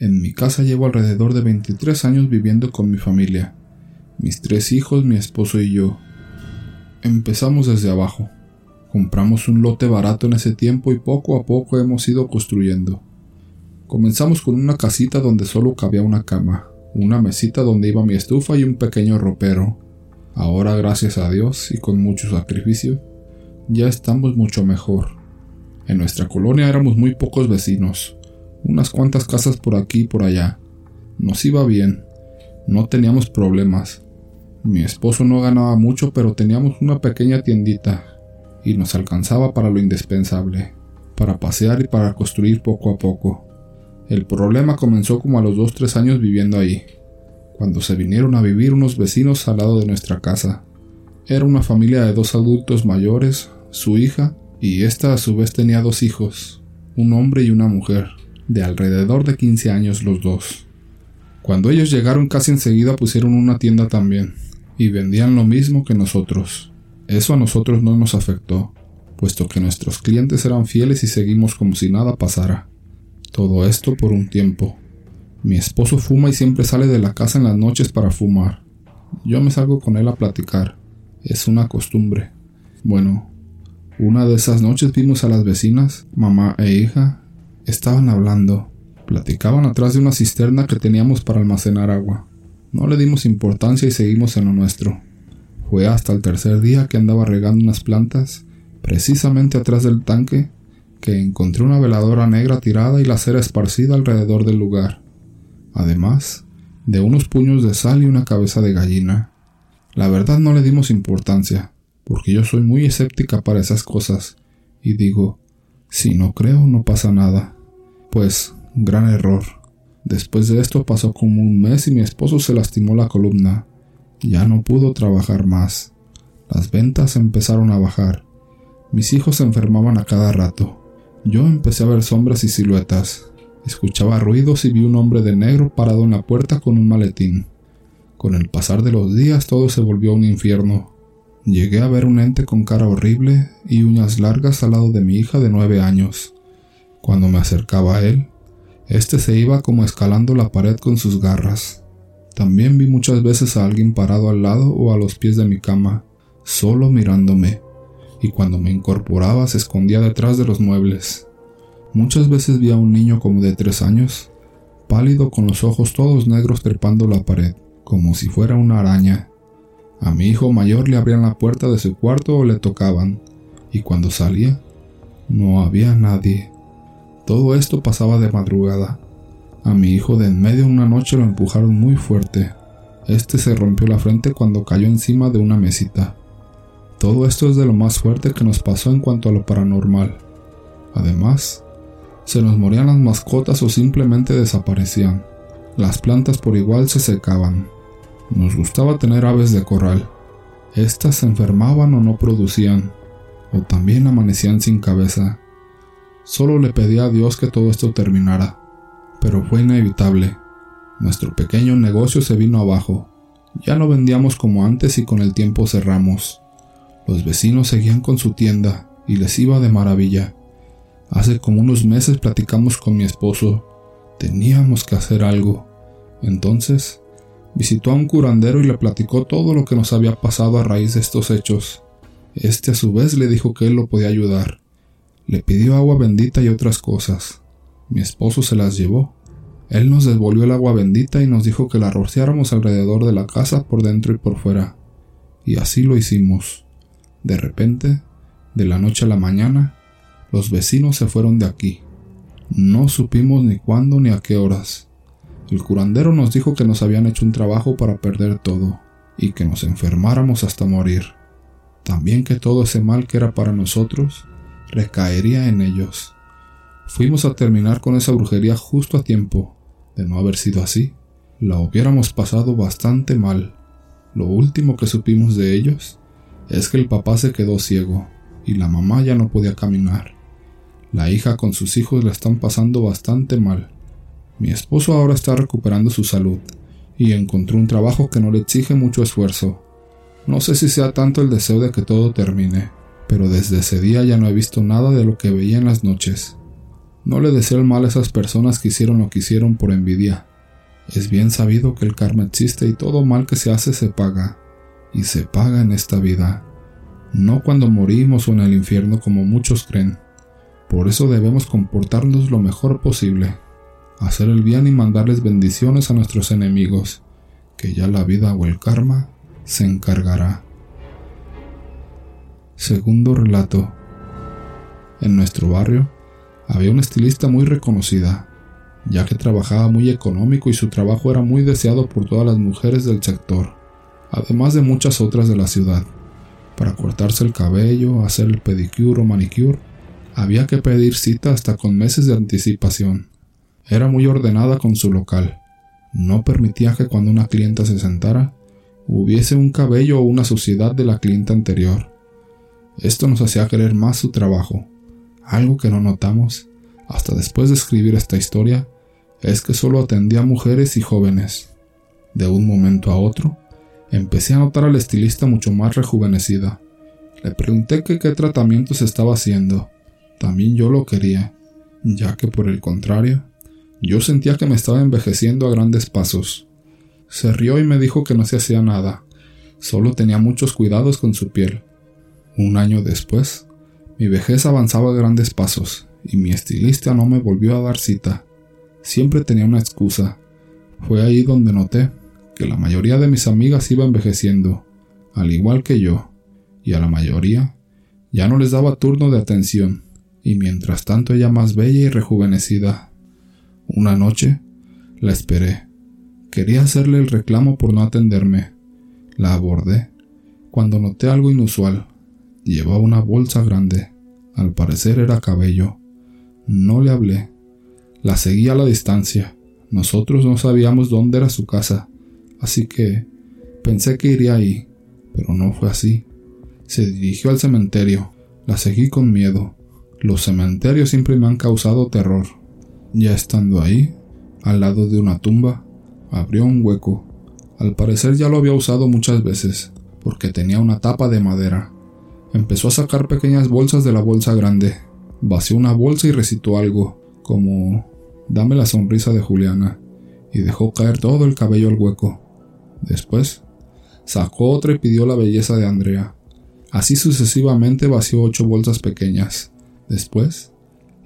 En mi casa llevo alrededor de 23 años viviendo con mi familia, mis tres hijos, mi esposo y yo. Empezamos desde abajo. Compramos un lote barato en ese tiempo y poco a poco hemos ido construyendo. Comenzamos con una casita donde solo cabía una cama, una mesita donde iba mi estufa y un pequeño ropero. Ahora, gracias a Dios y con mucho sacrificio, ya estamos mucho mejor. En nuestra colonia éramos muy pocos vecinos, unas cuantas casas por aquí y por allá. Nos iba bien, no teníamos problemas. Mi esposo no ganaba mucho, pero teníamos una pequeña tiendita y nos alcanzaba para lo indispensable, para pasear y para construir poco a poco. El problema comenzó como a los 2-3 años viviendo ahí, cuando se vinieron a vivir unos vecinos al lado de nuestra casa. Era una familia de dos adultos mayores, su hija, y ésta a su vez tenía dos hijos, un hombre y una mujer, de alrededor de 15 años los dos. Cuando ellos llegaron casi enseguida pusieron una tienda también, y vendían lo mismo que nosotros. Eso a nosotros no nos afectó, puesto que nuestros clientes eran fieles y seguimos como si nada pasara. Todo esto por un tiempo. Mi esposo fuma y siempre sale de la casa en las noches para fumar. Yo me salgo con él a platicar. Es una costumbre. Bueno, una de esas noches vimos a las vecinas, mamá e hija, estaban hablando. Platicaban atrás de una cisterna que teníamos para almacenar agua. No le dimos importancia y seguimos en lo nuestro. Fue hasta el tercer día que andaba regando unas plantas, precisamente atrás del tanque, que encontré una veladora negra tirada y la cera esparcida alrededor del lugar, además de unos puños de sal y una cabeza de gallina. La verdad no le dimos importancia, porque yo soy muy escéptica para esas cosas, y digo, si no creo no pasa nada. Pues, gran error. Después de esto pasó como un mes y mi esposo se lastimó la columna. Ya no pudo trabajar más. Las ventas empezaron a bajar. Mis hijos se enfermaban a cada rato. Yo empecé a ver sombras y siluetas. Escuchaba ruidos y vi un hombre de negro parado en la puerta con un maletín. Con el pasar de los días todo se volvió un infierno. Llegué a ver un ente con cara horrible y uñas largas al lado de mi hija de nueve años. Cuando me acercaba a él, éste se iba como escalando la pared con sus garras. También vi muchas veces a alguien parado al lado o a los pies de mi cama, solo mirándome y cuando me incorporaba se escondía detrás de los muebles. Muchas veces vi a un niño como de tres años, pálido con los ojos todos negros trepando la pared, como si fuera una araña. A mi hijo mayor le abrían la puerta de su cuarto o le tocaban, y cuando salía, no había nadie. Todo esto pasaba de madrugada. A mi hijo de en medio una noche lo empujaron muy fuerte. Este se rompió la frente cuando cayó encima de una mesita. Todo esto es de lo más fuerte que nos pasó en cuanto a lo paranormal. Además, se nos morían las mascotas o simplemente desaparecían. Las plantas por igual se secaban. Nos gustaba tener aves de corral. Estas se enfermaban o no producían, o también amanecían sin cabeza. Solo le pedí a Dios que todo esto terminara, pero fue inevitable. Nuestro pequeño negocio se vino abajo. Ya no vendíamos como antes y con el tiempo cerramos. Los vecinos seguían con su tienda y les iba de maravilla. Hace como unos meses platicamos con mi esposo. Teníamos que hacer algo. Entonces, visitó a un curandero y le platicó todo lo que nos había pasado a raíz de estos hechos. Este a su vez le dijo que él lo podía ayudar. Le pidió agua bendita y otras cosas. Mi esposo se las llevó. Él nos devolvió el agua bendita y nos dijo que la rociáramos alrededor de la casa por dentro y por fuera. Y así lo hicimos. De repente, de la noche a la mañana, los vecinos se fueron de aquí. No supimos ni cuándo ni a qué horas. El curandero nos dijo que nos habían hecho un trabajo para perder todo y que nos enfermáramos hasta morir. También que todo ese mal que era para nosotros recaería en ellos. Fuimos a terminar con esa brujería justo a tiempo. De no haber sido así, la hubiéramos pasado bastante mal. Lo último que supimos de ellos es que el papá se quedó ciego y la mamá ya no podía caminar. La hija con sus hijos la están pasando bastante mal. Mi esposo ahora está recuperando su salud y encontró un trabajo que no le exige mucho esfuerzo. No sé si sea tanto el deseo de que todo termine, pero desde ese día ya no he visto nada de lo que veía en las noches. No le deseo el mal a esas personas que hicieron lo que hicieron por envidia. Es bien sabido que el karma existe y todo mal que se hace se paga, y se paga en esta vida, no cuando morimos o en el infierno como muchos creen. Por eso debemos comportarnos lo mejor posible, hacer el bien y mandarles bendiciones a nuestros enemigos, que ya la vida o el karma se encargará. Segundo relato. En nuestro barrio había una estilista muy reconocida, ya que trabajaba muy económico y su trabajo era muy deseado por todas las mujeres del sector, además de muchas otras de la ciudad. Para cortarse el cabello, hacer el pedicure o manicure, había que pedir cita hasta con meses de anticipación. Era muy ordenada con su local. No permitía que cuando una clienta se sentara, hubiese un cabello o una suciedad de la clienta anterior. Esto nos hacía querer más su trabajo. Algo que no notamos, hasta después de escribir esta historia, es que solo atendía a mujeres y jóvenes. De un momento a otro, empecé a notar al estilista mucho más rejuvenecida. Le pregunté qué tratamientos estaba haciendo. También yo lo quería, ya que por el contrario, yo sentía que me estaba envejeciendo a grandes pasos. Se rió y me dijo que no se hacía nada, solo tenía muchos cuidados con su piel. Un año después, mi vejez avanzaba a grandes pasos y mi estilista no me volvió a dar cita. Siempre tenía una excusa. Fue ahí donde noté que la mayoría de mis amigas iba envejeciendo, al igual que yo, y a la mayoría ya no les daba turno de atención, y mientras tanto ella más bella y rejuvenecida. Una noche la esperé. Quería hacerle el reclamo por no atenderme. La abordé, cuando noté algo inusual. Llevaba una bolsa grande. Al parecer era cabello. No le hablé, la seguí a la distancia. Nosotros no sabíamos dónde era su casa, así que pensé que iría ahí, pero no fue así. Se dirigió al cementerio. La seguí con miedo. Los cementerios siempre me han causado terror. Ya estando ahí, al lado de una tumba, abrió un hueco. Al parecer ya lo había usado muchas veces, porque tenía una tapa de madera. Empezó a sacar pequeñas bolsas de la bolsa grande. Vació una bolsa y recitó algo, como Dame la sonrisa de Juliana, y dejó caer todo el cabello al hueco. Después, sacó otra y pidió la belleza de Andrea. Así sucesivamente vació ocho bolsas pequeñas. Después,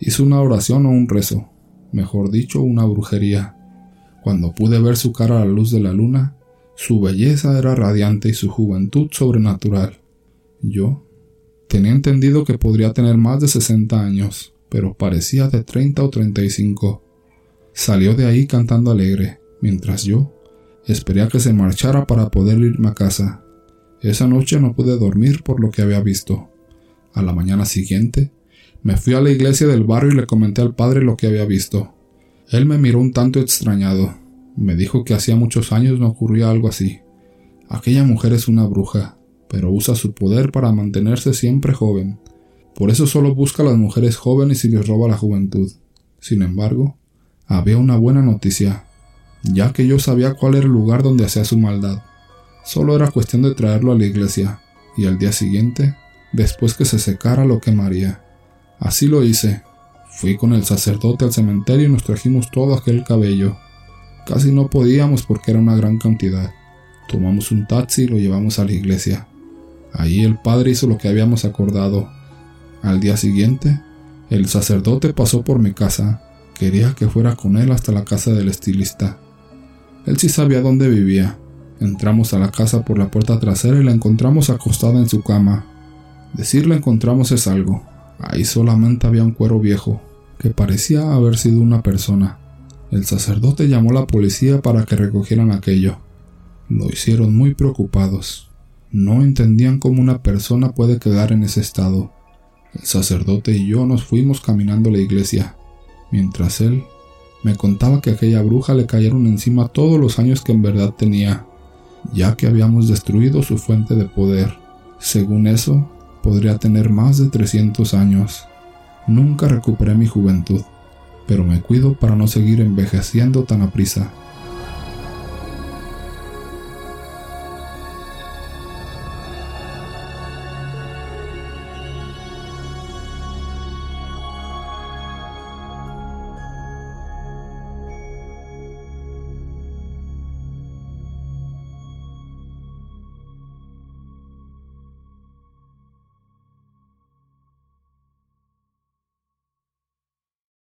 hizo una oración o un rezo, mejor dicho, una brujería. Cuando pude ver su cara a la luz de la luna, su belleza era radiante y su juventud sobrenatural. Yo tenía entendido que podría tener más de sesenta años, pero parecía de treinta o treinta y cinco. Salió de ahí cantando alegre, mientras yo esperé a que se marchara para poder irme a casa. Esa noche no pude dormir por lo que había visto. A la mañana siguiente, me fui a la iglesia del barrio y le comenté al padre lo que había visto. Él me miró un tanto extrañado. Me dijo que hacía muchos años no ocurría algo así. Aquella mujer es una bruja, pero usa su poder para mantenerse siempre joven. Por eso solo busca a las mujeres jóvenes y les roba la juventud. Sin embargo, había una buena noticia, ya que yo sabía cuál era el lugar donde hacía su maldad. Solo era cuestión de traerlo a la iglesia, y al día siguiente, después que se secara, lo quemaría. Así lo hice. Fui con el sacerdote al cementerio y nos trajimos todo aquel cabello. Casi no podíamos porque era una gran cantidad. Tomamos un taxi y lo llevamos a la iglesia. Allí el padre hizo lo que habíamos acordado. Al día siguiente, el sacerdote pasó por mi casa Quería que fuera con él hasta la casa del estilista. Él sí sabía dónde vivía. Entramos a la casa por la puerta trasera y la encontramos acostada en su cama. Decir la encontramos es algo. Ahí solamente había un cuero viejo, que parecía haber sido una persona. El sacerdote llamó a la policía para que recogieran aquello. Lo hicieron muy preocupados. No entendían cómo una persona puede quedar en ese estado. El sacerdote y yo nos fuimos caminando a la iglesia mientras él me contaba que a aquella bruja le cayeron encima todos los años que en verdad tenía, ya que habíamos destruido su fuente de poder. Según eso, podría tener más de 300 años. Nunca recuperé mi juventud, pero me cuido para no seguir envejeciendo tan aprisa.